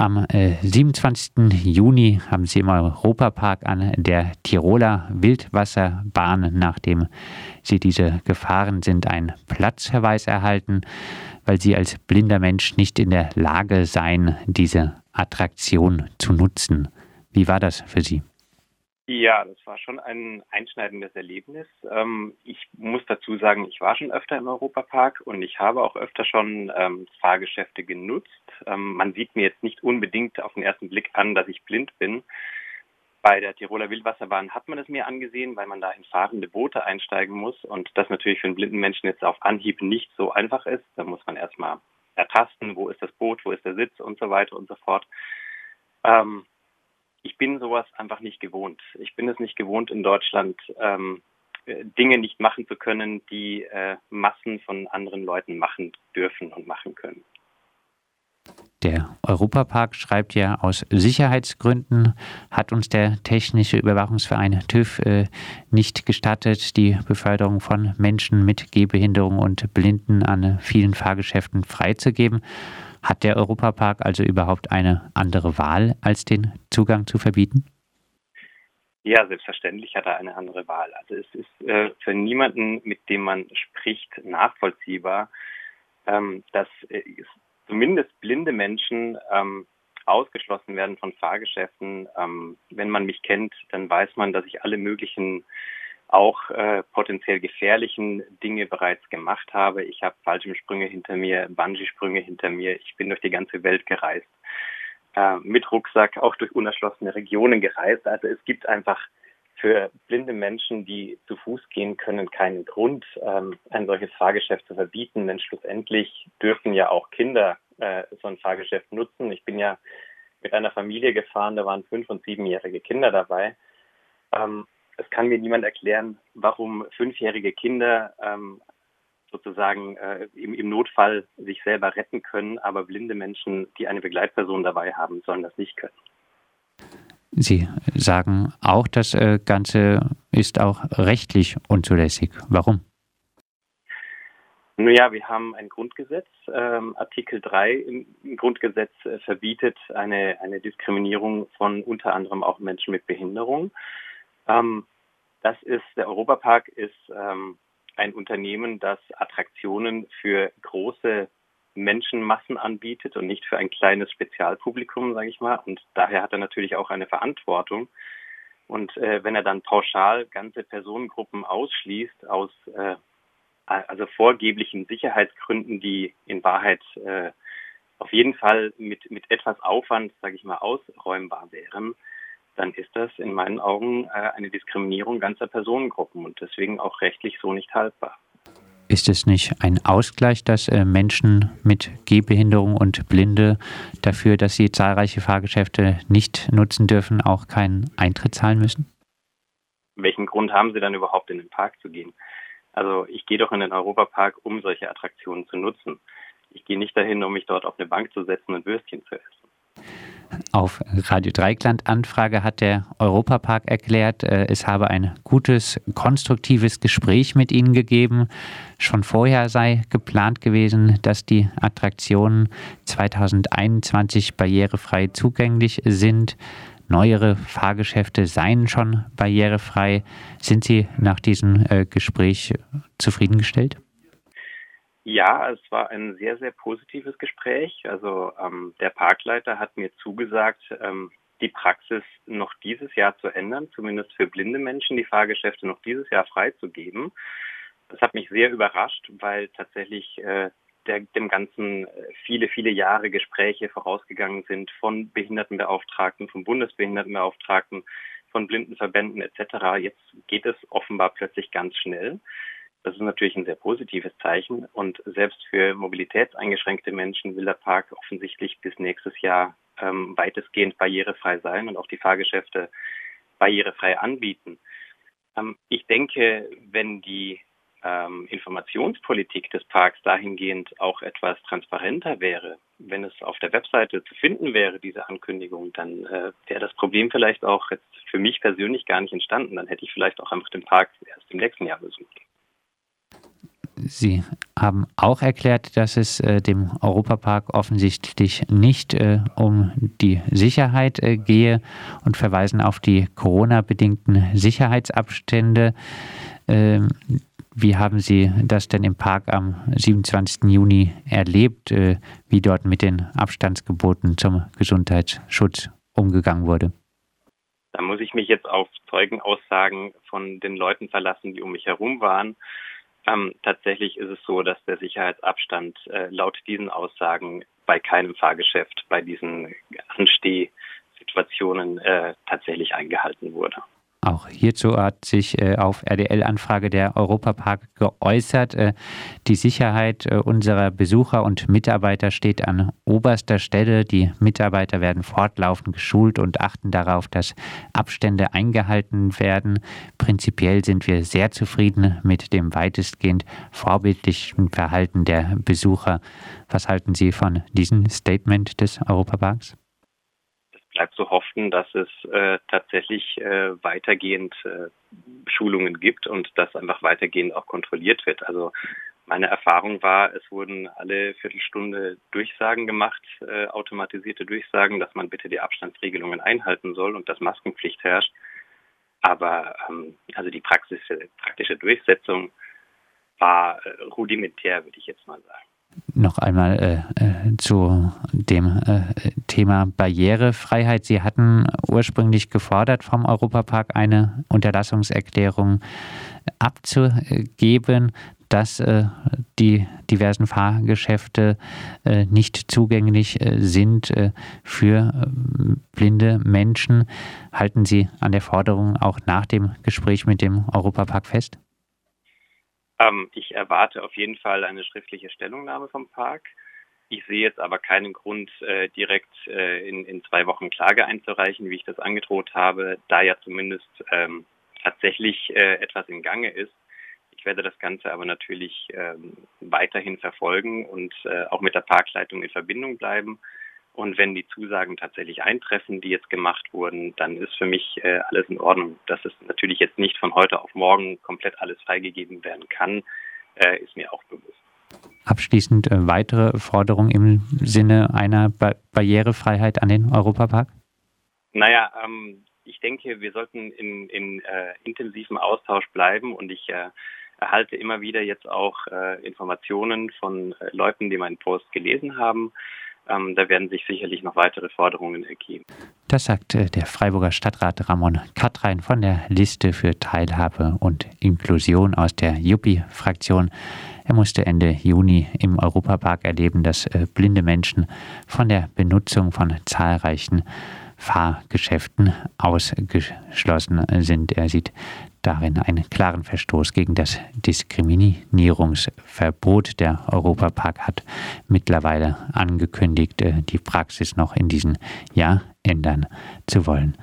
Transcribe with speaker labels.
Speaker 1: Am äh, 27. Juni haben Sie im Europapark an der Tiroler Wildwasserbahn, nachdem Sie diese gefahren sind, einen Platzverweis erhalten, weil Sie als blinder Mensch nicht in der Lage seien, diese Attraktion zu nutzen. Wie war das für Sie?
Speaker 2: Ja, das war schon ein einschneidendes Erlebnis. Ähm, ich muss dazu sagen, ich war schon öfter im Europapark und ich habe auch öfter schon ähm, Fahrgeschäfte genutzt. Ähm, man sieht mir jetzt nicht unbedingt auf den ersten Blick an, dass ich blind bin. Bei der Tiroler Wildwasserbahn hat man es mir angesehen, weil man da in fahrende Boote einsteigen muss und das natürlich für einen blinden Menschen jetzt auf Anhieb nicht so einfach ist. Da muss man erstmal ertasten, wo ist das Boot, wo ist der Sitz und so weiter und so fort. Ähm, bin sowas einfach nicht gewohnt. Ich bin es nicht gewohnt, in Deutschland ähm, äh, Dinge nicht machen zu können, die äh, Massen von anderen Leuten machen dürfen und machen können.
Speaker 1: Der Europapark schreibt ja, aus Sicherheitsgründen hat uns der Technische Überwachungsverein TÜV äh, nicht gestattet, die Beförderung von Menschen mit Gehbehinderung und Blinden an vielen Fahrgeschäften freizugeben. Hat der Europapark also überhaupt eine andere Wahl, als den Zugang zu verbieten?
Speaker 2: Ja, selbstverständlich hat er eine andere Wahl. Also es ist äh, für niemanden, mit dem man spricht, nachvollziehbar, ähm, dass äh, zumindest blinde Menschen ähm, ausgeschlossen werden von Fahrgeschäften. Ähm, wenn man mich kennt, dann weiß man, dass ich alle möglichen auch äh, potenziell gefährlichen Dinge bereits gemacht habe. Ich habe Fallschirmsprünge hinter mir, Bungee-Sprünge hinter mir. Ich bin durch die ganze Welt gereist, äh, mit Rucksack auch durch unerschlossene Regionen gereist. Also es gibt einfach für blinde Menschen, die zu Fuß gehen können, keinen Grund, ähm, ein solches Fahrgeschäft zu verbieten. Denn schlussendlich dürfen ja auch Kinder äh, so ein Fahrgeschäft nutzen. Ich bin ja mit einer Familie gefahren, da waren fünf- und siebenjährige Kinder dabei. Ähm, es kann mir niemand erklären, warum fünfjährige Kinder ähm, sozusagen äh, im, im, Notfall sich selber retten können, aber blinde Menschen, die eine Begleitperson dabei haben, sollen das nicht können.
Speaker 1: Sie sagen auch, das äh, Ganze ist auch rechtlich unzulässig. Warum?
Speaker 2: Nun ja, wir haben ein Grundgesetz. Ähm, Artikel 3 im Grundgesetz äh, verbietet eine, eine Diskriminierung von unter anderem auch Menschen mit Behinderung. Ähm, das ist, der Europapark ist ähm, ein Unternehmen, das Attraktionen für große Menschenmassen anbietet und nicht für ein kleines Spezialpublikum, sage ich mal. Und daher hat er natürlich auch eine Verantwortung. Und äh, wenn er dann pauschal ganze Personengruppen ausschließt aus äh, also vorgeblichen Sicherheitsgründen, die in Wahrheit äh, auf jeden Fall mit, mit etwas Aufwand, sage ich mal, ausräumbar wären, dann ist das in meinen Augen äh, eine Diskriminierung ganzer Personengruppen und deswegen auch rechtlich so nicht haltbar.
Speaker 1: Ist es nicht ein Ausgleich, dass äh, Menschen mit Gehbehinderung und Blinde dafür, dass sie zahlreiche Fahrgeschäfte nicht nutzen dürfen, auch keinen Eintritt zahlen müssen?
Speaker 2: Welchen Grund haben sie dann überhaupt in den Park zu gehen? Also ich gehe doch in den Europapark, um solche Attraktionen zu nutzen. Ich gehe nicht dahin, um mich dort auf eine Bank zu setzen und Würstchen zu essen.
Speaker 1: Auf Radio Dreikland Anfrage hat der Europapark erklärt, äh, es habe ein gutes, konstruktives Gespräch mit ihnen gegeben. Schon vorher sei geplant gewesen, dass die Attraktionen 2021 barrierefrei zugänglich sind. Neuere Fahrgeschäfte seien schon barrierefrei. Sind Sie nach diesem äh, Gespräch zufriedengestellt?
Speaker 2: Ja, es war ein sehr, sehr positives Gespräch. Also ähm, der Parkleiter hat mir zugesagt, ähm, die Praxis noch dieses Jahr zu ändern, zumindest für blinde Menschen die Fahrgeschäfte noch dieses Jahr freizugeben. Das hat mich sehr überrascht, weil tatsächlich äh, der, dem Ganzen äh, viele, viele Jahre Gespräche vorausgegangen sind von Behindertenbeauftragten, von Bundesbehindertenbeauftragten, von Blindenverbänden etc. Jetzt geht es offenbar plötzlich ganz schnell. Das ist natürlich ein sehr positives Zeichen und selbst für mobilitätseingeschränkte Menschen will der Park offensichtlich bis nächstes Jahr ähm, weitestgehend barrierefrei sein und auch die Fahrgeschäfte barrierefrei anbieten. Ähm, ich denke, wenn die ähm, Informationspolitik des Parks dahingehend auch etwas transparenter wäre, wenn es auf der Webseite zu finden wäre, diese Ankündigung, dann äh, wäre das Problem vielleicht auch jetzt für mich persönlich gar nicht entstanden. Dann hätte ich vielleicht auch einfach den Park erst im nächsten Jahr besucht.
Speaker 1: Sie haben auch erklärt, dass es äh, dem Europapark offensichtlich nicht äh, um die Sicherheit äh, gehe und verweisen auf die Corona-bedingten Sicherheitsabstände. Ähm, wie haben Sie das denn im Park am 27. Juni erlebt, äh, wie dort mit den Abstandsgeboten zum Gesundheitsschutz umgegangen wurde?
Speaker 2: Da muss ich mich jetzt auf Zeugenaussagen von den Leuten verlassen, die um mich herum waren. Ähm, tatsächlich ist es so, dass der Sicherheitsabstand äh, laut diesen Aussagen bei keinem Fahrgeschäft bei diesen Anstehsituationen äh, tatsächlich eingehalten wurde.
Speaker 1: Auch hierzu hat sich äh, auf RDL-Anfrage der Europapark geäußert. Äh, die Sicherheit äh, unserer Besucher und Mitarbeiter steht an oberster Stelle. Die Mitarbeiter werden fortlaufend geschult und achten darauf, dass Abstände eingehalten werden. Prinzipiell sind wir sehr zufrieden mit dem weitestgehend vorbildlichen Verhalten der Besucher. Was halten Sie von diesem Statement des Europaparks?
Speaker 2: bleibt zu hoffen, dass es äh, tatsächlich äh, weitergehend äh, Schulungen gibt und dass einfach weitergehend auch kontrolliert wird. Also meine Erfahrung war, es wurden alle Viertelstunde Durchsagen gemacht, äh, automatisierte Durchsagen, dass man bitte die Abstandsregelungen einhalten soll und dass Maskenpflicht herrscht. Aber ähm, also die Praxis, praktische Durchsetzung war äh, rudimentär, würde ich jetzt mal sagen
Speaker 1: noch einmal äh, äh, zu dem äh, Thema Barrierefreiheit. Sie hatten ursprünglich gefordert, vom Europapark eine Unterlassungserklärung abzugeben, dass äh, die diversen Fahrgeschäfte äh, nicht zugänglich sind für blinde Menschen. Halten Sie an der Forderung auch nach dem Gespräch mit dem Europapark fest?
Speaker 2: Ähm, ich erwarte auf jeden Fall eine schriftliche Stellungnahme vom Park. Ich sehe jetzt aber keinen Grund, äh, direkt äh, in, in zwei Wochen Klage einzureichen, wie ich das angedroht habe, da ja zumindest ähm, tatsächlich äh, etwas im Gange ist. Ich werde das Ganze aber natürlich ähm, weiterhin verfolgen und äh, auch mit der Parkleitung in Verbindung bleiben. Und wenn die Zusagen tatsächlich eintreffen, die jetzt gemacht wurden, dann ist für mich äh, alles in Ordnung. Dass es natürlich jetzt nicht von heute auf morgen komplett alles freigegeben werden kann, äh, ist mir auch bewusst.
Speaker 1: Abschließend äh, weitere Forderungen im Sinne einer ba Barrierefreiheit an den Europapark?
Speaker 2: Naja, ähm, ich denke, wir sollten in, in äh, intensivem Austausch bleiben und ich äh, erhalte immer wieder jetzt auch äh, Informationen von Leuten, die meinen Post gelesen haben. Ähm, da werden sich sicherlich noch weitere Forderungen ergeben.
Speaker 1: Das sagt äh, der Freiburger Stadtrat Ramon Katrein von der Liste für Teilhabe und Inklusion aus der Juppie-Fraktion. Er musste Ende Juni im Europapark erleben, dass äh, blinde Menschen von der Benutzung von zahlreichen Fahrgeschäften ausgeschlossen sind. Er sieht darin einen klaren Verstoß gegen das Diskriminierungsverbot. Der Europapark hat mittlerweile angekündigt, äh, die Praxis noch in diesem Jahr ändern zu wollen.